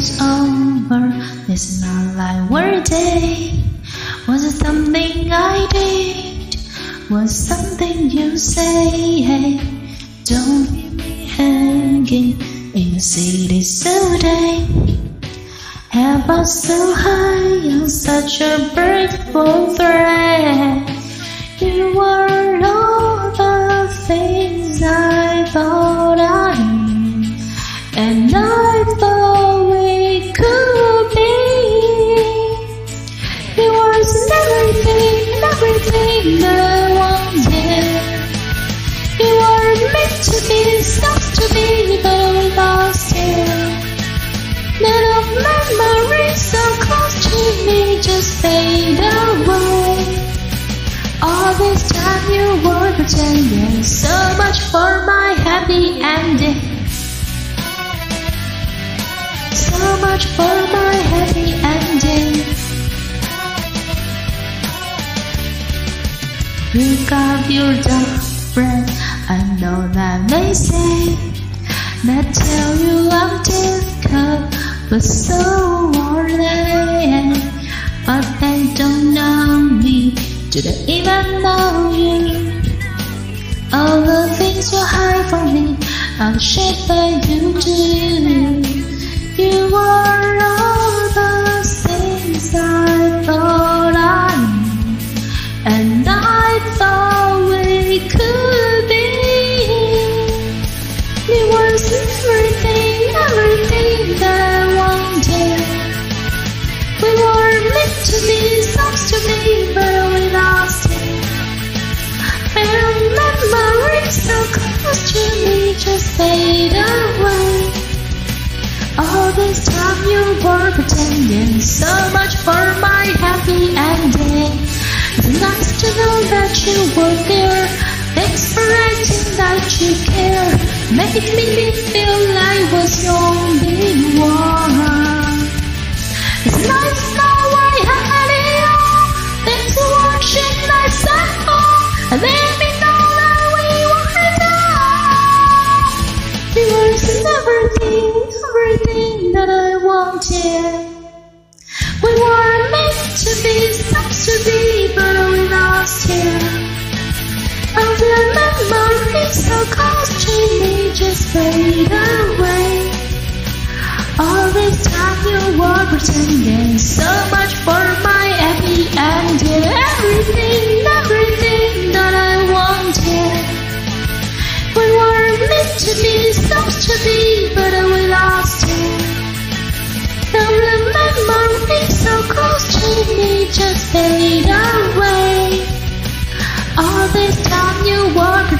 is over. It's not like we're dead. Was it something I did? Was something you say? Hey, don't leave me hanging in the city so day. Have us so high on such a beautiful thread. You were all the things I thought I knew, and I I. You were meant to be, supposed to be, but we lost you. None of memories so close to me just fade away. All this time you were pretending so much for my happy ending. So much for Pick up your girlfriend. I know that they say that tell you I'm difficult, but so are they. But they don't know me. Do they even know you? All the things you hide from me, all the shit they do just fade away. All this time you were pretending so much for my happy ending. It's nice to know that you were there. Thanks for acting that you care. Making me feel I was the only one. It's nice now I had it all. Thanks for watching my. And let to be, but we lost you. All the memories so close to me just fade away. All this time you were pretending so much for my happy ending. Just fade away. All this time you were